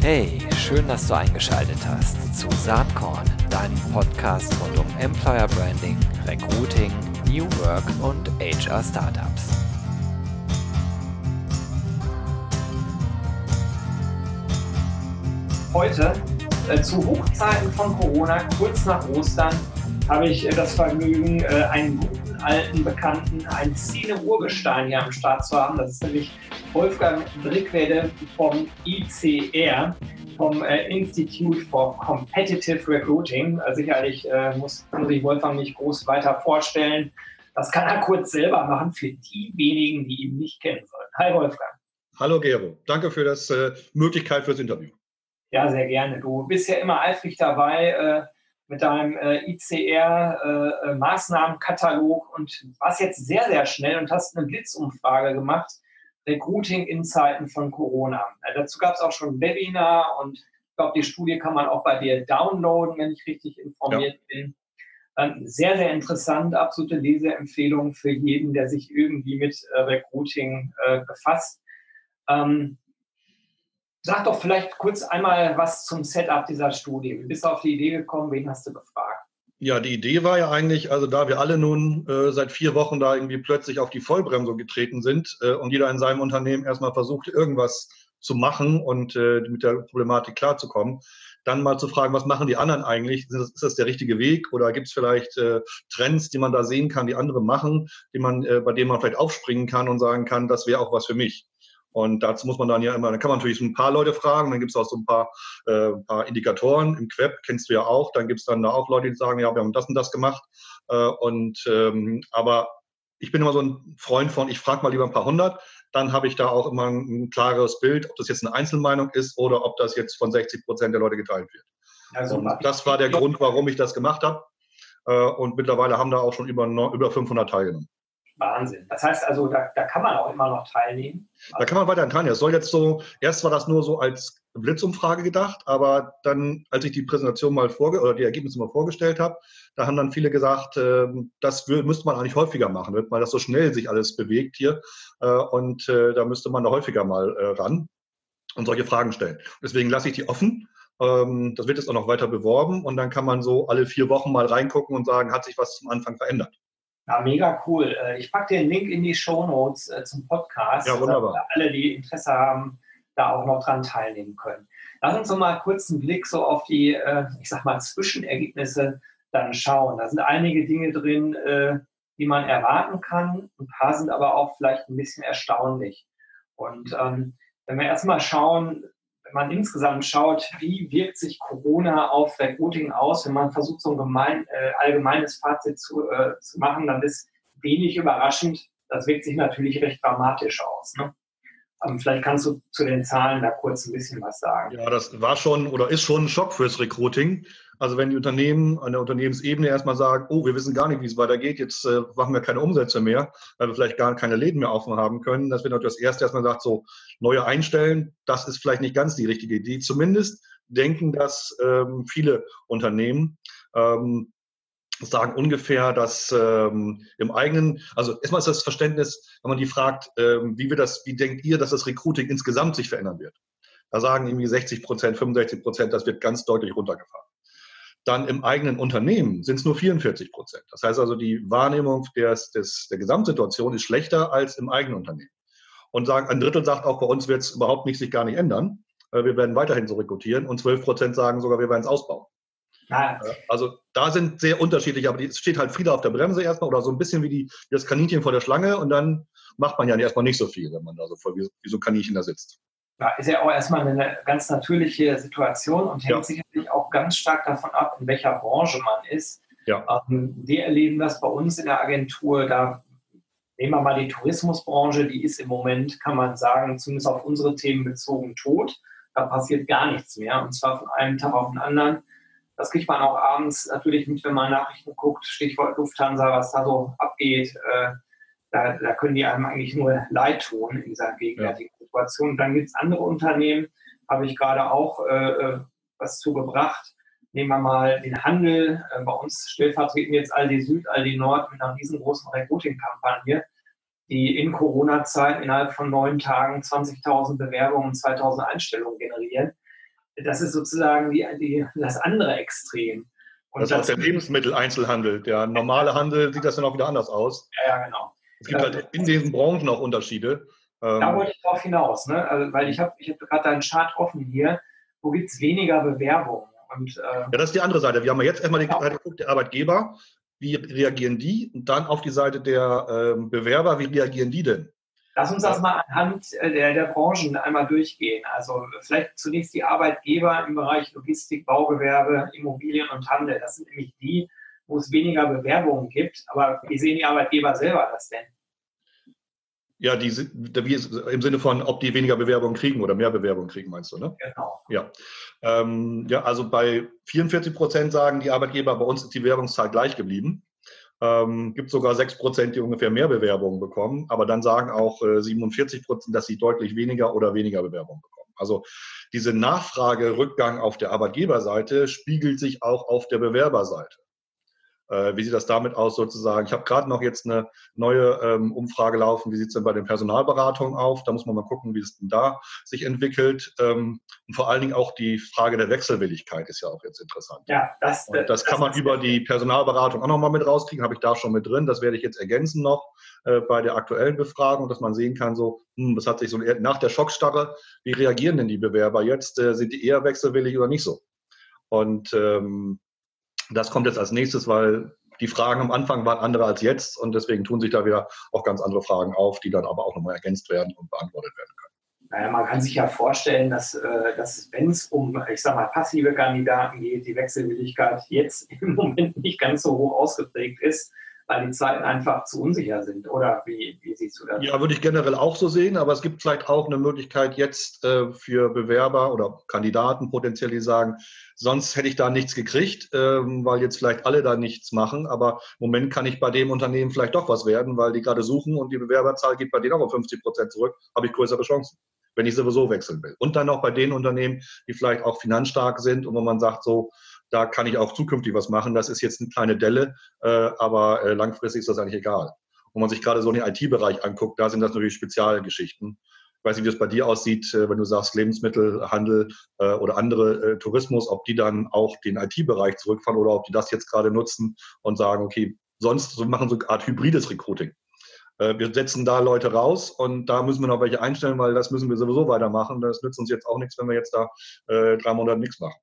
Hey, schön, dass du eingeschaltet hast zu Saatkorn, deinem Podcast rund um Employer Branding, Recruiting, New Work und HR Startups. Heute, äh, zu Hochzeiten von Corona, kurz nach Ostern, habe ich das Vergnügen, äh, einen guten alten Bekannten, einen Szene-Urgestein hier am Start zu haben. Das ist nämlich Wolfgang Brickwede vom ICR, vom äh, Institute for Competitive Recruiting. Also sicherlich äh, muss, muss ich Wolfgang nicht groß weiter vorstellen. Das kann er kurz selber machen für die wenigen, die ihn nicht kennen sollen. Hi Wolfgang. Hallo Gero, danke für das äh, Möglichkeit fürs Interview. Ja, sehr gerne. Du bist ja immer eifrig dabei äh, mit deinem äh, ICR-Maßnahmenkatalog äh, und warst jetzt sehr, sehr schnell und hast eine Blitzumfrage gemacht. Recruiting in Zeiten von Corona. Äh, dazu gab es auch schon ein Webinar und ich glaube, die Studie kann man auch bei dir downloaden, wenn ich richtig informiert ja. bin. Ähm, sehr, sehr interessant, absolute Leseempfehlung für jeden, der sich irgendwie mit äh, Recruiting äh, befasst. Ähm, Sag doch vielleicht kurz einmal was zum Setup dieser Studie. Wie bist du auf die Idee gekommen? Wen hast du befragt? Ja, die Idee war ja eigentlich, also da wir alle nun äh, seit vier Wochen da irgendwie plötzlich auf die Vollbremsung getreten sind äh, und jeder in seinem Unternehmen erstmal versucht, irgendwas zu machen und äh, mit der Problematik klarzukommen, dann mal zu fragen, was machen die anderen eigentlich? Ist das, ist das der richtige Weg oder gibt es vielleicht äh, Trends, die man da sehen kann, die andere machen, die man, äh, bei denen man vielleicht aufspringen kann und sagen kann, das wäre auch was für mich? Und dazu muss man dann ja immer, dann kann man natürlich so ein paar Leute fragen, dann gibt es auch so ein paar, äh, ein paar Indikatoren im Queb, kennst du ja auch, dann gibt es dann da auch Leute, die sagen, ja, wir haben das und das gemacht. Äh, und ähm, aber ich bin immer so ein Freund von, ich frage mal lieber ein paar hundert, dann habe ich da auch immer ein, ein, klares Bild, ob das jetzt eine Einzelmeinung ist oder ob das jetzt von 60 Prozent der Leute geteilt wird. Also, und das war der Grund, warum ich das gemacht habe. Äh, und mittlerweile haben da auch schon über, über 500 teilgenommen. Wahnsinn. Das heißt also, da, da kann man auch immer noch teilnehmen. Da kann man weiterhin teilnehmen. Es soll jetzt so, erst war das nur so als Blitzumfrage gedacht, aber dann, als ich die Präsentation mal vorge oder die Ergebnisse mal vorgestellt habe, da haben dann viele gesagt, äh, das müsste man eigentlich häufiger machen, weil das so schnell sich alles bewegt hier. Äh, und äh, da müsste man da häufiger mal äh, ran und solche Fragen stellen. Deswegen lasse ich die offen. Ähm, das wird jetzt auch noch weiter beworben und dann kann man so alle vier Wochen mal reingucken und sagen, hat sich was zum Anfang verändert. Ja, mega cool. Äh, ich packe den Link in die Show Notes äh, zum Podcast, ja, wunderbar. damit alle, die Interesse haben, da auch noch dran teilnehmen können. Lass uns noch mal kurz einen Blick so auf die, äh, ich sag mal, Zwischenergebnisse dann schauen. Da sind einige Dinge drin, die man erwarten kann. Ein paar sind aber auch vielleicht ein bisschen erstaunlich. Und ähm, wenn wir erstmal schauen, wenn man insgesamt schaut, wie wirkt sich Corona auf Recruiting aus, wenn man versucht, so ein gemein, äh, allgemeines Fazit zu, äh, zu machen, dann ist wenig überraschend. Das wirkt sich natürlich recht dramatisch aus. Ne? Ähm, vielleicht kannst du zu den Zahlen da kurz ein bisschen was sagen. Ja, das war schon oder ist schon ein Schock fürs Recruiting. Also wenn die Unternehmen an der Unternehmensebene erstmal sagen, oh, wir wissen gar nicht, wie es weitergeht, jetzt äh, machen wir keine Umsätze mehr, weil wir vielleicht gar keine Läden mehr offen haben können, das wird natürlich das Erste, erstmal sagt, so neue einstellen, das ist vielleicht nicht ganz die richtige Idee. Zumindest denken das ähm, viele Unternehmen. Ähm, sagen ungefähr, dass ähm, im eigenen, also erstmal ist das Verständnis, wenn man die fragt, ähm, wie wird das, wie denkt ihr, dass das Recruiting insgesamt sich verändern wird? Da sagen irgendwie 60 Prozent, 65 Prozent, das wird ganz deutlich runtergefahren dann im eigenen Unternehmen sind es nur 44 Prozent. Das heißt also, die Wahrnehmung des, des, der Gesamtsituation ist schlechter als im eigenen Unternehmen. Und sagen, ein Drittel sagt auch, bei uns wird es überhaupt nicht sich gar nicht ändern. Wir werden weiterhin so rekrutieren und 12 Prozent sagen sogar, wir werden es ausbauen. Ja. Also da sind sehr unterschiedliche, aber es steht halt Friede auf der Bremse erstmal oder so ein bisschen wie, die, wie das Kaninchen vor der Schlange und dann macht man ja erstmal nicht so viel, wenn man da so voll wie, wie so ein Kaninchen da sitzt ja, ist ja auch erstmal eine ganz natürliche Situation und hängt ja. sicherlich auch ganz stark davon ab, in welcher Branche man ist. Ja. Ähm, wir erleben das bei uns in der Agentur, da nehmen wir mal die Tourismusbranche, die ist im Moment, kann man sagen, zumindest auf unsere Themen bezogen tot. Da passiert gar nichts mehr und zwar von einem Tag auf den anderen. Das kriegt man auch abends natürlich mit, wenn man Nachrichten guckt, Stichwort Lufthansa, was da so abgeht. Äh, da, da, können die einem eigentlich nur leid tun in dieser gegenwärtigen. Situation. Dann gibt es andere Unternehmen, habe ich gerade auch äh, äh, was zugebracht. Nehmen wir mal den Handel. Äh, bei uns stellvertreten jetzt Aldi Süd, Aldi Nord mit einer riesengroßen Recruiting-Kampagne. die in Corona-Zeit innerhalb von neun Tagen 20.000 Bewerbungen und 2.000 Einstellungen generieren. Das ist sozusagen die, die, das andere Extrem. Und das ist auch der Lebensmitteleinzelhandel. Der normale Handel sieht das dann auch wieder anders aus. Ja, ja genau. Es gibt halt in diesen Branchen auch Unterschiede. Da ähm, wollte ich drauf hinaus, ne? also, weil ich habe ich hab gerade deinen Chart offen hier. Wo gibt es weniger Bewerbungen? Und, äh, ja, das ist die andere Seite. Wir haben ja jetzt erstmal die genau. Seite geguckt, der Arbeitgeber. Wie reagieren die? Und dann auf die Seite der ähm, Bewerber, wie reagieren die denn? Lass uns das mal anhand äh, der, der Branchen einmal durchgehen. Also vielleicht zunächst die Arbeitgeber im Bereich Logistik, Baugewerbe, Immobilien und Handel. Das sind nämlich die, wo es weniger Bewerbungen gibt. Aber wie sehen die Arbeitgeber selber das denn? Ja, die, im Sinne von, ob die weniger Bewerbungen kriegen oder mehr Bewerbungen kriegen, meinst du, ne? Genau. Ja, ähm, ja also bei 44 Prozent sagen die Arbeitgeber, bei uns ist die Bewerbungszahl gleich geblieben. Ähm, gibt sogar 6 Prozent, die ungefähr mehr Bewerbungen bekommen, aber dann sagen auch äh, 47 Prozent, dass sie deutlich weniger oder weniger Bewerbungen bekommen. Also diese Nachfragerückgang auf der Arbeitgeberseite spiegelt sich auch auf der Bewerberseite. Äh, wie sieht das damit aus sozusagen? Ich habe gerade noch jetzt eine neue ähm, Umfrage laufen. Wie sieht es denn bei den Personalberatungen auf? Da muss man mal gucken, wie es denn da sich entwickelt. Ähm, und vor allen Dingen auch die Frage der Wechselwilligkeit ist ja auch jetzt interessant. Ja, das, das, das kann man über die Personalberatung auch nochmal mit rauskriegen. Habe ich da schon mit drin. Das werde ich jetzt ergänzen noch äh, bei der aktuellen Befragung, dass man sehen kann, so, hm, das hat sich so nach der Schockstarre, wie reagieren denn die Bewerber jetzt? Äh, sind die eher wechselwillig oder nicht so? Und ähm, das kommt jetzt als nächstes, weil die Fragen am Anfang waren andere als jetzt und deswegen tun sich da wieder auch ganz andere Fragen auf, die dann aber auch nochmal ergänzt werden und beantwortet werden können. Naja, man kann sich ja vorstellen, dass, äh, dass wenn es um, ich sag mal, passive Kandidaten geht, die Wechselwilligkeit jetzt im Moment nicht ganz so hoch ausgeprägt ist weil die Zeiten einfach zu unsicher sind. Oder wie, wie siehst du das? Ja, würde ich generell auch so sehen, aber es gibt vielleicht auch eine Möglichkeit jetzt äh, für Bewerber oder Kandidaten potenziell, die sagen, sonst hätte ich da nichts gekriegt, ähm, weil jetzt vielleicht alle da nichts machen, aber im Moment kann ich bei dem Unternehmen vielleicht doch was werden, weil die gerade suchen und die Bewerberzahl geht bei denen auch um 50 Prozent zurück, habe ich größere Chancen wenn ich sowieso wechseln will. Und dann noch bei den Unternehmen, die vielleicht auch finanzstark sind und wo man sagt, so, da kann ich auch zukünftig was machen. Das ist jetzt eine kleine Delle, äh, aber äh, langfristig ist das eigentlich egal. Wenn man sich gerade so den IT-Bereich anguckt, da sind das natürlich Spezialgeschichten. Ich weiß nicht, wie es bei dir aussieht, äh, wenn du sagst Lebensmittelhandel oder andere Tourismus, ob die dann auch den IT-Bereich zurückfahren oder ob die das jetzt gerade nutzen und sagen, okay, sonst machen so eine Art hybrides Recruiting. Wir setzen da Leute raus und da müssen wir noch welche einstellen, weil das müssen wir sowieso weitermachen. Das nützt uns jetzt auch nichts, wenn wir jetzt da drei Monate nichts machen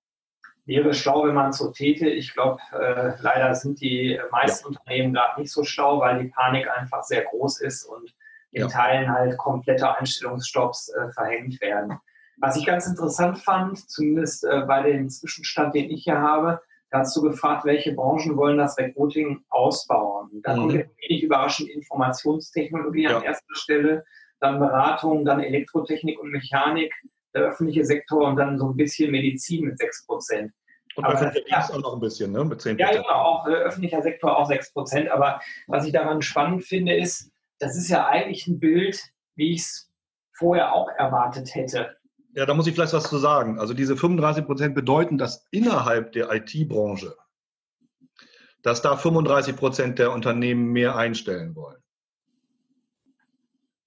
wäre schlau, wenn man so täte. Ich glaube, äh, leider sind die meisten ja. Unternehmen gerade nicht so schlau, weil die Panik einfach sehr groß ist und in ja. Teilen halt komplette Einstellungsstopps äh, verhängt werden. Was ich ganz interessant fand, zumindest äh, bei dem Zwischenstand, den ich hier habe, da hast du gefragt, welche Branchen wollen das Recruiting ausbauen. Da mhm. kommt wenig überraschend Informationstechnologie ja. an erster Stelle, dann Beratung, dann Elektrotechnik und Mechanik, der öffentliche Sektor und dann so ein bisschen Medizin mit 6 Prozent. Und öffentlicher Dienst auch noch ein bisschen, ne? mit 10 Ja, genau, auch äh, öffentlicher Sektor auch 6 Prozent. Aber was ich daran spannend finde, ist, das ist ja eigentlich ein Bild, wie ich es vorher auch erwartet hätte. Ja, da muss ich vielleicht was zu sagen. Also diese 35 Prozent bedeuten, dass innerhalb der IT-Branche, dass da 35 Prozent der Unternehmen mehr einstellen wollen.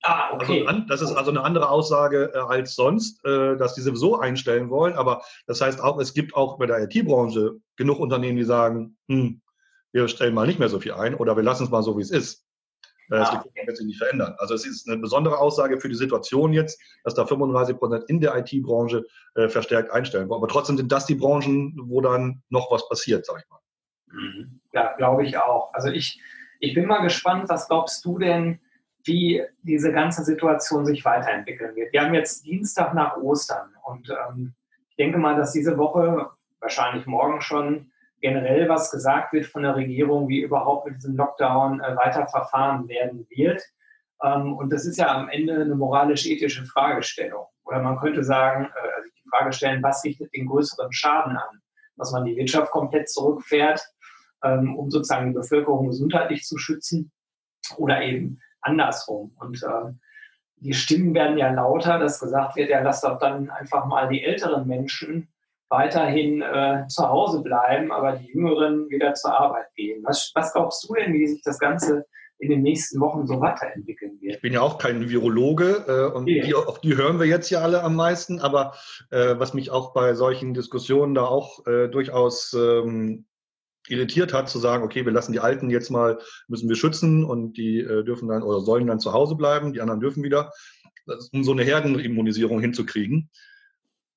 Ah, okay. Also, das ist also eine andere Aussage äh, als sonst, äh, dass die sowieso einstellen wollen. Aber das heißt auch, es gibt auch bei der IT-Branche genug Unternehmen, die sagen, hm, wir stellen mal nicht mehr so viel ein oder wir lassen es mal so, wie es ist. Äh, das ah, okay. wird sich nicht verändern. Also es ist eine besondere Aussage für die Situation jetzt, dass da 35 Prozent in der IT-Branche äh, verstärkt einstellen wollen. Aber trotzdem sind das die Branchen, wo dann noch was passiert, sag ich mal. Mhm. Ja, glaube ich auch. Also ich, ich bin mal gespannt, was glaubst du denn, wie diese ganze Situation sich weiterentwickeln wird. Wir haben jetzt Dienstag nach Ostern und ähm, ich denke mal, dass diese Woche, wahrscheinlich morgen schon, generell was gesagt wird von der Regierung, wie überhaupt mit diesem Lockdown äh, weiter verfahren werden wird. Ähm, und das ist ja am Ende eine moralisch-ethische Fragestellung. Oder man könnte sagen, äh, also die Frage stellen, was richtet den größeren Schaden an? Dass man die Wirtschaft komplett zurückfährt, ähm, um sozusagen die Bevölkerung gesundheitlich zu schützen oder eben andersrum. Und äh, die Stimmen werden ja lauter, dass gesagt wird, ja, lass doch dann einfach mal die älteren Menschen weiterhin äh, zu Hause bleiben, aber die Jüngeren wieder zur Arbeit gehen. Was, was glaubst du denn, wie sich das Ganze in den nächsten Wochen so weiterentwickeln wird. Ich bin ja auch kein Virologe äh, und ja. die, auf die hören wir jetzt ja alle am meisten, aber äh, was mich auch bei solchen Diskussionen da auch äh, durchaus ähm, irritiert hat, zu sagen, okay, wir lassen die Alten jetzt mal, müssen wir schützen und die äh, dürfen dann oder sollen dann zu Hause bleiben, die anderen dürfen wieder, um so eine Herdenimmunisierung hinzukriegen.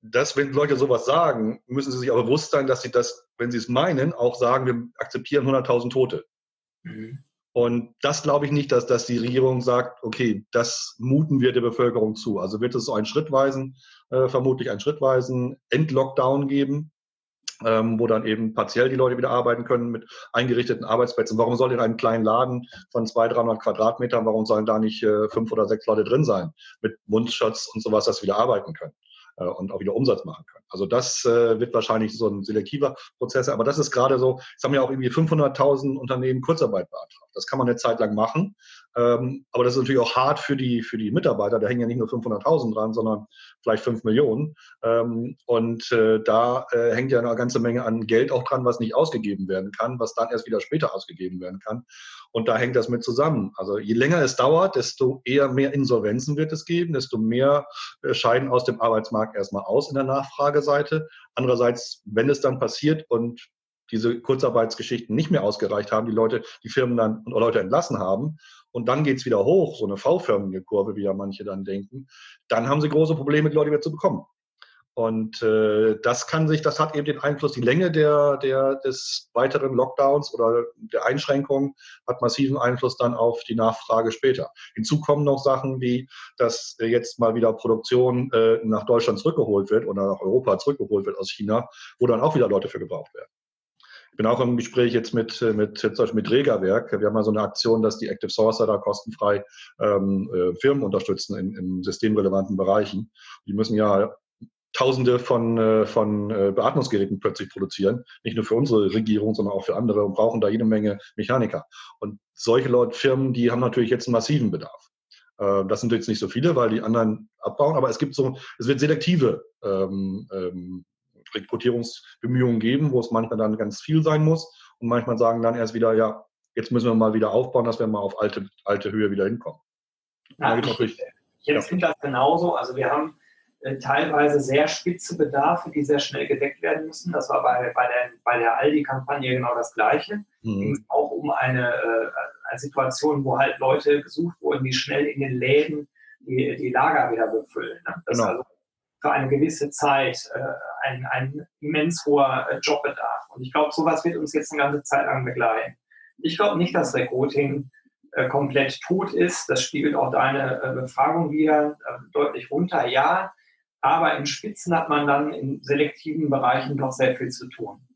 Dass, wenn Leute sowas sagen, müssen sie sich aber bewusst sein, dass sie das, wenn sie es meinen, auch sagen, wir akzeptieren 100.000 Tote. Mhm. Und das glaube ich nicht, dass, dass die Regierung sagt, okay, das muten wir der Bevölkerung zu. Also wird es so einen schrittweisen, äh, vermutlich einen schrittweisen Endlockdown geben, ähm, wo dann eben partiell die Leute wieder arbeiten können mit eingerichteten Arbeitsplätzen. Warum soll in einem kleinen Laden von 200, 300 Quadratmetern, warum sollen da nicht äh, fünf oder sechs Leute drin sein mit Mundschutz und sowas, dass sie wieder arbeiten können? Äh, und auch wieder Umsatz machen können. Also das äh, wird wahrscheinlich so ein selektiver Prozess, aber das ist gerade so, es haben ja auch irgendwie 500.000 Unternehmen Kurzarbeit beantragt. Das kann man eine Zeit lang machen, aber das ist natürlich auch hart für die, für die Mitarbeiter. Da hängen ja nicht nur 500.000 dran, sondern vielleicht 5 Millionen. Ähm, und äh, da äh, hängt ja eine ganze Menge an Geld auch dran, was nicht ausgegeben werden kann, was dann erst wieder später ausgegeben werden kann. Und da hängt das mit zusammen. Also je länger es dauert, desto eher mehr Insolvenzen wird es geben, desto mehr äh, scheiden aus dem Arbeitsmarkt erstmal aus in der Nachfrageseite. Andererseits, wenn es dann passiert und diese Kurzarbeitsgeschichten nicht mehr ausgereicht haben, die Leute, die Firmen dann und Leute entlassen haben, und dann geht's wieder hoch, so eine V-förmige Kurve, wie ja manche dann denken, dann haben sie große Probleme, die Leute wieder zu bekommen. Und äh, das kann sich, das hat eben den Einfluss, die Länge der, der, des weiteren Lockdowns oder der Einschränkungen hat massiven Einfluss dann auf die Nachfrage später. Hinzu kommen noch Sachen wie, dass jetzt mal wieder Produktion äh, nach Deutschland zurückgeholt wird oder nach Europa zurückgeholt wird aus China, wo dann auch wieder Leute für gebraucht werden. Ich bin auch im Gespräch jetzt mit, mit, zum Beispiel mit Regerwerk. Wir haben mal so eine Aktion, dass die Active Sourcer da kostenfrei ähm, äh, Firmen unterstützen in, in systemrelevanten Bereichen. Die müssen ja Tausende von, äh, von äh, Beatmungsgeräten plötzlich produzieren, nicht nur für unsere Regierung, sondern auch für andere und brauchen da jede Menge Mechaniker. Und solche Leute, Firmen, die haben natürlich jetzt einen massiven Bedarf. Das sind jetzt nicht so viele, weil die anderen abbauen, aber es gibt so, es wird selektive ähm, ähm, Rekrutierungsbemühungen geben, wo es manchmal dann ganz viel sein muss und manchmal sagen dann erst wieder, ja, jetzt müssen wir mal wieder aufbauen, dass wir mal auf alte, alte Höhe wieder hinkommen. Ja, ich, ich, ja. das genauso. Also wir haben äh, teilweise sehr spitze Bedarfe, die sehr schnell gedeckt werden müssen. Das war bei, bei der, bei der Aldi-Kampagne genau das Gleiche. Mhm. Ging auch um eine, äh, eine Situation, wo halt Leute gesucht wurden, die schnell in den Läden die, die Lager wieder befüllen. Ne? Das genau. also für eine gewisse Zeit äh, ein, ein immens hoher äh, Jobbedarf. Und ich glaube, sowas wird uns jetzt eine ganze Zeit lang begleiten. Ich glaube nicht, dass Recruiting äh, komplett tot ist. Das spiegelt auch deine äh, Befragung wieder äh, deutlich runter. Ja, aber in Spitzen hat man dann in selektiven Bereichen doch sehr viel zu tun.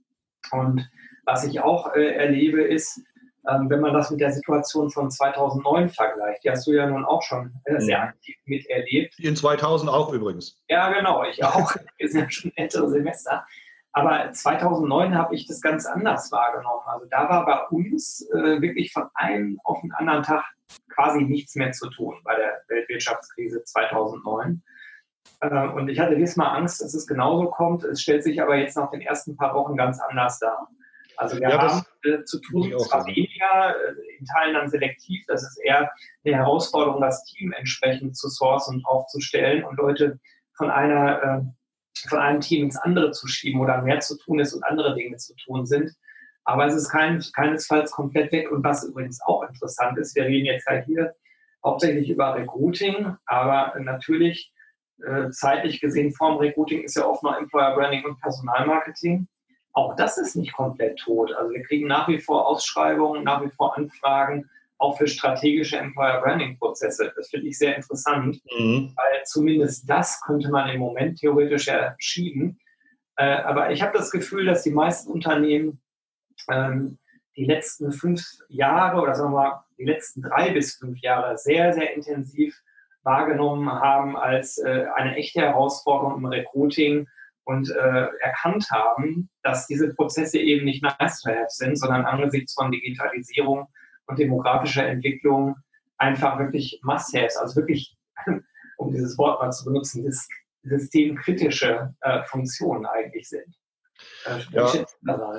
Und was ich auch äh, erlebe, ist, ähm, wenn man das mit der Situation von 2009 vergleicht, die hast du ja nun auch schon äh, sehr aktiv miterlebt. In 2000 auch übrigens. Ja, genau, ich auch. Wir sind ja schon ältere Semester. Aber 2009 habe ich das ganz anders wahrgenommen. Also da war bei uns äh, wirklich von einem auf den anderen Tag quasi nichts mehr zu tun bei der Weltwirtschaftskrise 2009. Äh, und ich hatte diesmal Angst, dass es genauso kommt. Es stellt sich aber jetzt nach den ersten paar Wochen ganz anders dar. Also wir ja, haben äh, zu tun, zwar weniger, äh, in Teilen dann selektiv, das ist eher eine Herausforderung, das Team entsprechend zu sourcen und aufzustellen und Leute von einer äh, von einem Team ins andere zu schieben oder mehr zu tun ist und andere Dinge zu tun sind. Aber es ist kein, keinesfalls komplett weg. Und was übrigens auch interessant ist, wir reden jetzt halt hier hauptsächlich über Recruiting, aber natürlich äh, zeitlich gesehen vorm Recruiting ist ja oft noch Employer Branding und Personalmarketing. Auch das ist nicht komplett tot. Also wir kriegen nach wie vor Ausschreibungen, nach wie vor Anfragen, auch für strategische Employer Branding Prozesse. Das finde ich sehr interessant, mhm. weil zumindest das könnte man im Moment theoretisch ja schieben. Äh, aber ich habe das Gefühl, dass die meisten Unternehmen ähm, die letzten fünf Jahre oder sagen wir mal die letzten drei bis fünf Jahre sehr, sehr intensiv wahrgenommen haben als äh, eine echte Herausforderung im Recruiting und äh, erkannt haben, dass diese Prozesse eben nicht nice to have sind, sondern angesichts von Digitalisierung und demografischer Entwicklung einfach wirklich Must-Haves, also wirklich, um dieses Wort mal zu benutzen, systemkritische äh, Funktionen eigentlich sind. Ja,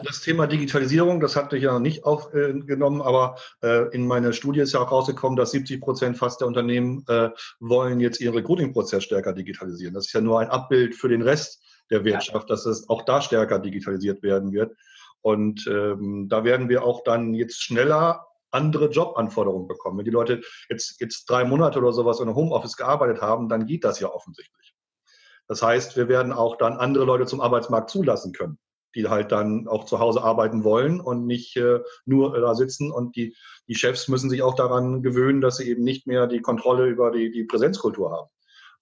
das Thema Digitalisierung, das hatte ich ja noch nicht aufgenommen, aber äh, in meiner Studie ist ja auch rausgekommen, dass 70 Prozent fast der Unternehmen äh, wollen jetzt ihren Recruiting-Prozess stärker digitalisieren. Das ist ja nur ein Abbild für den Rest der Wirtschaft, dass es auch da stärker digitalisiert werden wird. Und ähm, da werden wir auch dann jetzt schneller andere Jobanforderungen bekommen. Wenn die Leute jetzt, jetzt drei Monate oder sowas in einem Homeoffice gearbeitet haben, dann geht das ja offensichtlich. Das heißt, wir werden auch dann andere Leute zum Arbeitsmarkt zulassen können, die halt dann auch zu Hause arbeiten wollen und nicht äh, nur da sitzen. Und die, die Chefs müssen sich auch daran gewöhnen, dass sie eben nicht mehr die Kontrolle über die, die Präsenzkultur haben.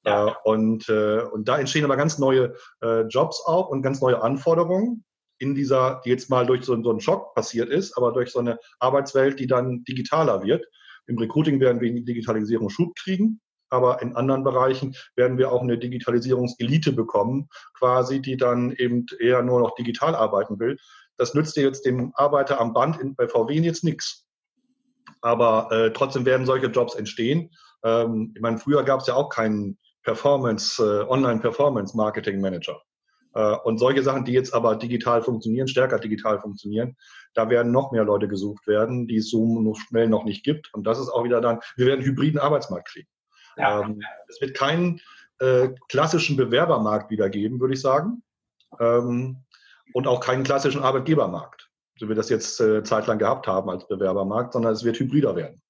Ja. Äh, und, äh, und da entstehen aber ganz neue äh, Jobs auch und ganz neue Anforderungen in dieser, die jetzt mal durch so, so einen Schock passiert ist, aber durch so eine Arbeitswelt, die dann digitaler wird. Im Recruiting werden wir die Digitalisierung Schub kriegen aber in anderen Bereichen werden wir auch eine Digitalisierungselite bekommen, quasi, die dann eben eher nur noch digital arbeiten will. Das nützt dir jetzt dem Arbeiter am Band in, bei VW jetzt nichts. Aber äh, trotzdem werden solche Jobs entstehen. Ähm, ich meine, früher gab es ja auch keinen Performance, äh, Online-Performance-Marketing-Manager. Äh, und solche Sachen, die jetzt aber digital funktionieren, stärker digital funktionieren, da werden noch mehr Leute gesucht werden, die es so schnell noch nicht gibt. Und das ist auch wieder dann, wir werden einen hybriden Arbeitsmarkt kriegen. Ja. Ähm, es wird keinen äh, klassischen Bewerbermarkt wieder geben, würde ich sagen. Ähm, und auch keinen klassischen Arbeitgebermarkt, so wie wir das jetzt äh, zeitlang gehabt haben als Bewerbermarkt, sondern es wird hybrider werden.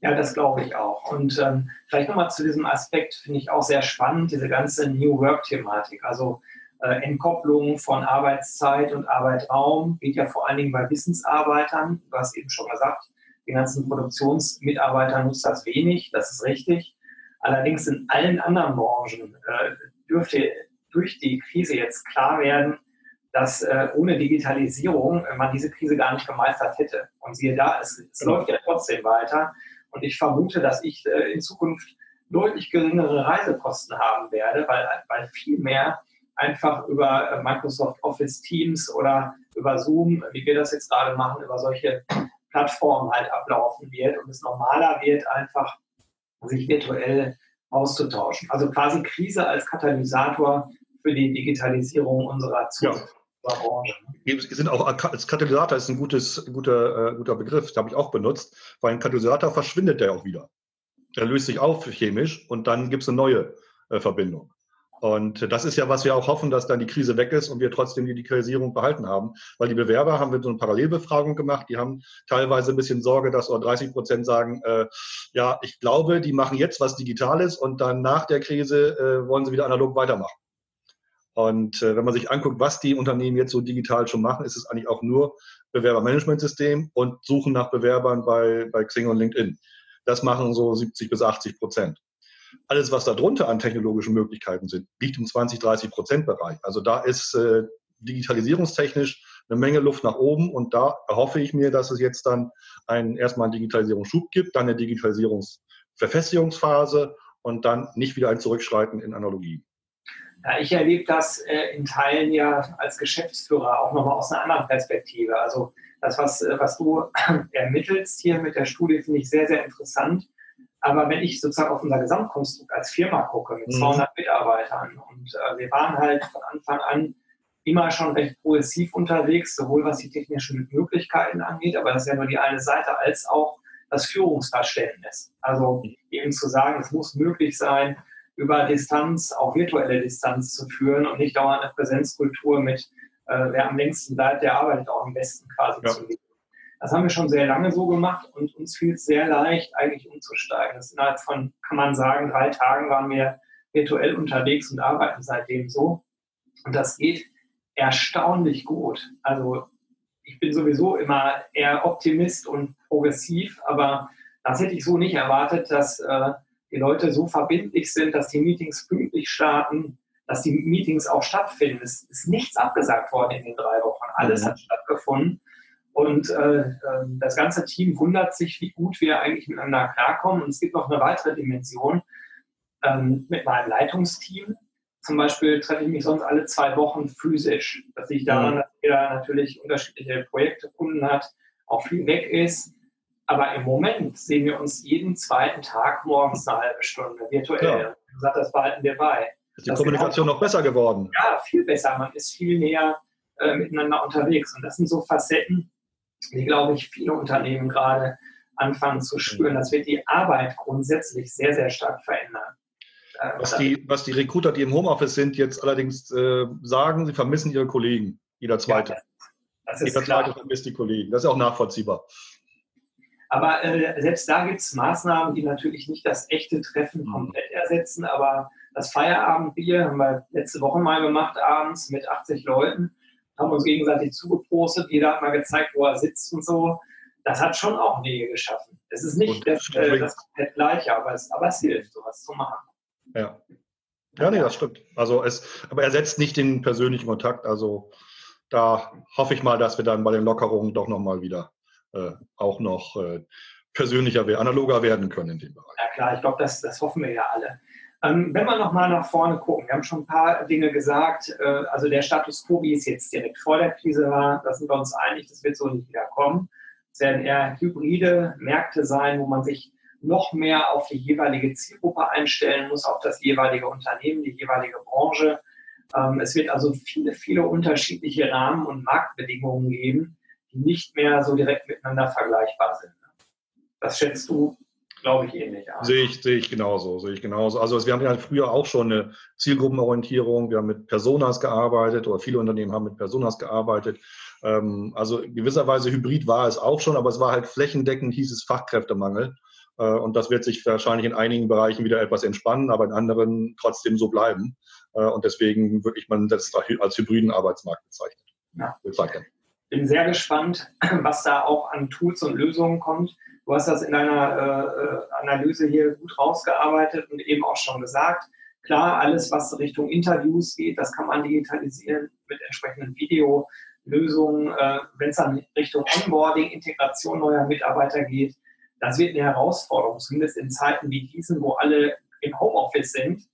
Ja, das glaube ich auch. Und ähm, vielleicht nochmal zu diesem Aspekt finde ich auch sehr spannend, diese ganze New Work-Thematik. Also äh, Entkopplung von Arbeitszeit und Arbeitraum geht ja vor allen Dingen bei Wissensarbeitern. Du hast eben schon gesagt, den ganzen Produktionsmitarbeitern nutzt das wenig, das ist richtig. Allerdings in allen anderen Branchen äh, dürfte durch die Krise jetzt klar werden, dass äh, ohne Digitalisierung man diese Krise gar nicht gemeistert hätte. Und siehe da, es, es genau. läuft ja trotzdem weiter. Und ich vermute, dass ich äh, in Zukunft deutlich geringere Reisekosten haben werde, weil, weil viel mehr einfach über äh, Microsoft Office Teams oder über Zoom, wie wir das jetzt gerade machen, über solche Plattformen halt ablaufen wird und es normaler wird, einfach sich virtuell auszutauschen. Also quasi Krise als Katalysator für die Digitalisierung unserer Zukunft. Ja. Branche. Sind auch als Katalysator ist ein gutes, guter, äh, guter Begriff, den habe ich auch benutzt, weil ein Katalysator verschwindet der auch wieder. Der löst sich auf chemisch und dann gibt es eine neue äh, Verbindung. Und das ist ja, was wir auch hoffen, dass dann die Krise weg ist und wir trotzdem die Digitalisierung behalten haben. Weil die Bewerber haben wir so eine Parallelbefragung gemacht, die haben teilweise ein bisschen Sorge, dass nur 30 Prozent sagen, äh, ja, ich glaube, die machen jetzt was Digitales und dann nach der Krise äh, wollen sie wieder analog weitermachen. Und äh, wenn man sich anguckt, was die Unternehmen jetzt so digital schon machen, ist es eigentlich auch nur Bewerbermanagementsystem und Suchen nach Bewerbern bei, bei Xing und LinkedIn. Das machen so 70 bis 80 Prozent. Alles, was darunter an technologischen Möglichkeiten sind, liegt im 20, 30 Prozent Bereich. Also da ist äh, digitalisierungstechnisch eine Menge Luft nach oben und da erhoffe ich mir, dass es jetzt dann einen, erstmal einen Digitalisierungsschub gibt, dann eine Digitalisierungsverfestigungsphase und dann nicht wieder ein Zurückschreiten in Analogie. Ja, ich erlebe das äh, in Teilen ja als Geschäftsführer auch nochmal aus einer anderen Perspektive. Also das, was, äh, was du ermittelst hier mit der Studie, finde ich sehr, sehr interessant. Aber wenn ich sozusagen auf unser Gesamtkonstrukt als Firma gucke mit 200 mhm. Mitarbeitern und äh, wir waren halt von Anfang an immer schon recht progressiv unterwegs, sowohl was die technischen Möglichkeiten angeht, aber das ist ja nur die eine Seite, als auch das Führungsverständnis. Also eben zu sagen, es muss möglich sein, über Distanz, auch virtuelle Distanz zu führen und nicht dauernd eine Präsenzkultur mit, äh, wer am längsten bleibt, der arbeitet auch am besten quasi ja. zu leben. Das haben wir schon sehr lange so gemacht und uns fiel es sehr leicht, eigentlich umzusteigen. Das innerhalb von, kann man sagen, drei Tagen waren wir virtuell unterwegs und arbeiten seitdem so. Und das geht erstaunlich gut. Also ich bin sowieso immer eher Optimist und progressiv, aber das hätte ich so nicht erwartet, dass äh, die Leute so verbindlich sind, dass die Meetings pünktlich starten, dass die Meetings auch stattfinden. Es ist nichts abgesagt worden in den drei Wochen. Alles mhm. hat stattgefunden. Und äh, ähm, das ganze Team wundert sich, wie gut wir eigentlich miteinander klarkommen. Und es gibt noch eine weitere Dimension ähm, mit meinem Leitungsteam. Zum Beispiel treffe ich mich sonst alle zwei Wochen physisch. Das liegt daran, mhm. dass jeder natürlich unterschiedliche Projekte, Kunden hat, auch viel weg ist. Aber im Moment sehen wir uns jeden zweiten Tag morgens eine halbe Stunde virtuell. Ja. Gesagt, das behalten wir bei. Ist die das Kommunikation genau, noch besser geworden? Ja, viel besser. Man ist viel näher äh, miteinander unterwegs. Und das sind so Facetten, die, glaube ich, viele Unternehmen gerade anfangen zu spüren. Das wird die Arbeit grundsätzlich sehr, sehr stark verändern. Äh, was die, was die Recruiter, die im Homeoffice sind, jetzt allerdings äh, sagen, sie vermissen ihre Kollegen. Jeder zweite. Ja, das ist Jeder klar. zweite vermisst die Kollegen. Das ist auch nachvollziehbar. Aber äh, selbst da gibt es Maßnahmen, die natürlich nicht das echte Treffen mhm. komplett ersetzen. Aber das Feierabendbier haben wir letzte Woche mal gemacht, abends mit 80 Leuten, haben uns gegenseitig zugepostet. Jeder hat mal gezeigt, wo er sitzt und so. Das hat schon auch Wege geschaffen. Es ist nicht das, äh, das komplett gleiche, aber es, aber es hilft, sowas zu machen. Ja. Ja, nee, das stimmt. Also es, aber er setzt nicht den persönlichen Kontakt. Also da hoffe ich mal, dass wir dann bei den Lockerungen doch nochmal wieder auch noch äh, persönlicher, analoger werden können in dem Bereich. Ja klar, ich glaube, das, das hoffen wir ja alle. Ähm, wenn wir nochmal nach vorne gucken, wir haben schon ein paar Dinge gesagt, äh, also der Status quo, wie es jetzt direkt vor der Krise war, da sind wir uns einig, das wird so nicht wieder kommen. Es werden eher hybride Märkte sein, wo man sich noch mehr auf die jeweilige Zielgruppe einstellen muss, auf das jeweilige Unternehmen, die jeweilige Branche. Ähm, es wird also viele, viele unterschiedliche Rahmen- und Marktbedingungen geben, die nicht mehr so direkt miteinander vergleichbar sind. Das schätzt du, glaube ich, ähnlich an. Sehe ich, sehe ich genauso, sehe ich genauso. Also wir haben ja früher auch schon eine Zielgruppenorientierung, wir haben mit Personas gearbeitet oder viele Unternehmen haben mit Personas gearbeitet. Ähm, also gewisserweise Hybrid war es auch schon, aber es war halt flächendeckend, hieß es Fachkräftemangel. Äh, und das wird sich wahrscheinlich in einigen Bereichen wieder etwas entspannen, aber in anderen trotzdem so bleiben. Äh, und deswegen würde ich man das als hybriden Arbeitsmarkt bezeichnen. Ja. bezeichnen bin sehr gespannt, was da auch an Tools und Lösungen kommt. Du hast das in deiner äh, Analyse hier gut rausgearbeitet und eben auch schon gesagt. Klar, alles, was Richtung Interviews geht, das kann man digitalisieren mit entsprechenden Videolösungen. Äh, Wenn es dann Richtung Onboarding, Integration neuer Mitarbeiter geht, das wird eine Herausforderung, zumindest in Zeiten wie diesen, wo alle im Homeoffice sind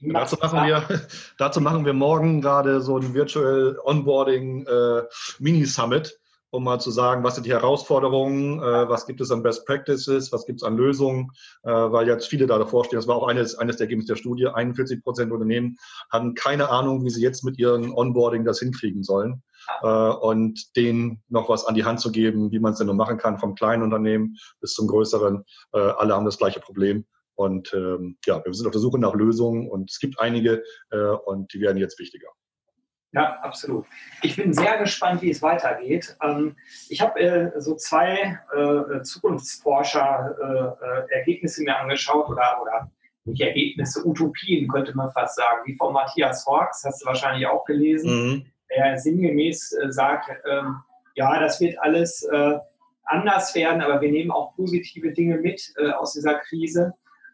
Dazu machen, wir, dazu machen wir morgen gerade so ein Virtual Onboarding äh, Mini-Summit, um mal zu sagen, was sind die Herausforderungen, äh, was gibt es an Best Practices, was gibt es an Lösungen, äh, weil jetzt viele da davor stehen. Das war auch eines, eines der Ergebnisse der Studie. 41 Prozent Unternehmen hatten keine Ahnung, wie sie jetzt mit ihren Onboarding das hinkriegen sollen. Äh, und denen noch was an die Hand zu geben, wie man es denn nur machen kann, vom kleinen Unternehmen bis zum größeren. Äh, alle haben das gleiche Problem. Und ähm, ja, wir sind auf der Suche nach Lösungen und es gibt einige äh, und die werden jetzt wichtiger. Ja, absolut. Ich bin sehr gespannt, wie es weitergeht. Ähm, ich habe äh, so zwei äh, Zukunftsforscher-Ergebnisse äh, äh, mir angeschaut oder, oder nicht Ergebnisse, Utopien könnte man fast sagen, wie von Matthias Horks, hast du wahrscheinlich auch gelesen, mhm. der sinngemäß äh, sagt, ähm, ja, das wird alles anders werden, aber wir nehmen auch positive Dinge mit aus dieser Krise.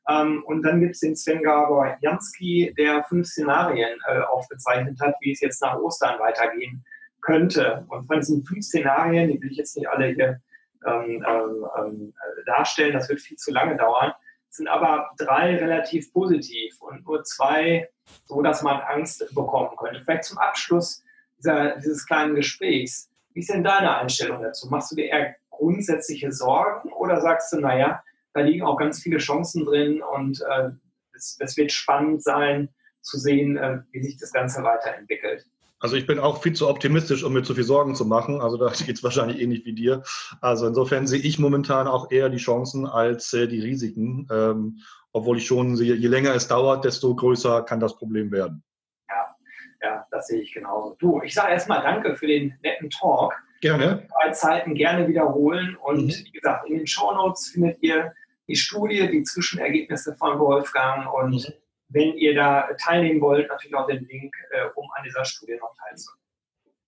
Ähm, und dann gibt es den Sven Gabor Jansky, der fünf Szenarien äh, aufgezeichnet hat, wie es jetzt nach Ostern weitergehen könnte. Und von diesen fünf Szenarien, die will ich jetzt nicht alle hier ähm, ähm, ähm darstellen, das wird viel zu lange dauern, sind aber drei relativ positiv und nur zwei so, dass man Angst bekommen könnte. Vielleicht zum Abschluss dieser, dieses kleinen Gesprächs. Wie ist denn deine Einstellung dazu? Machst du dir eher grundsätzliche Sorgen oder sagst du, naja, da liegen auch ganz viele Chancen drin und äh, es, es, wird spannend sein zu sehen, äh, wie sich das Ganze weiterentwickelt. Also ich bin auch viel zu optimistisch, um mir zu viel Sorgen zu machen. Also da geht es wahrscheinlich ähnlich wie dir. Also insofern sehe ich momentan auch eher die Chancen als äh, die Risiken. Ähm, obwohl ich schon sehe, je länger es dauert, desto größer kann das Problem werden. Ja, ja das sehe ich genauso. Du, ich sage erstmal danke für den netten Talk. Gerne. Bei Zeiten gerne wiederholen. Und mhm. wie gesagt, in den Show Notes findet ihr die Studie, die Zwischenergebnisse von Wolfgang und mhm. wenn ihr da teilnehmen wollt, natürlich auch den Link, äh, um an dieser Studie noch teilzunehmen.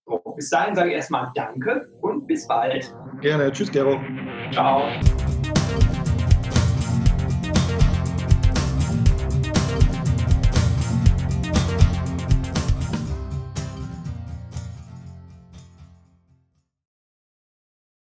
So, bis dahin sage ich erstmal Danke und bis bald. Gerne. Tschüss, Gero. Ciao.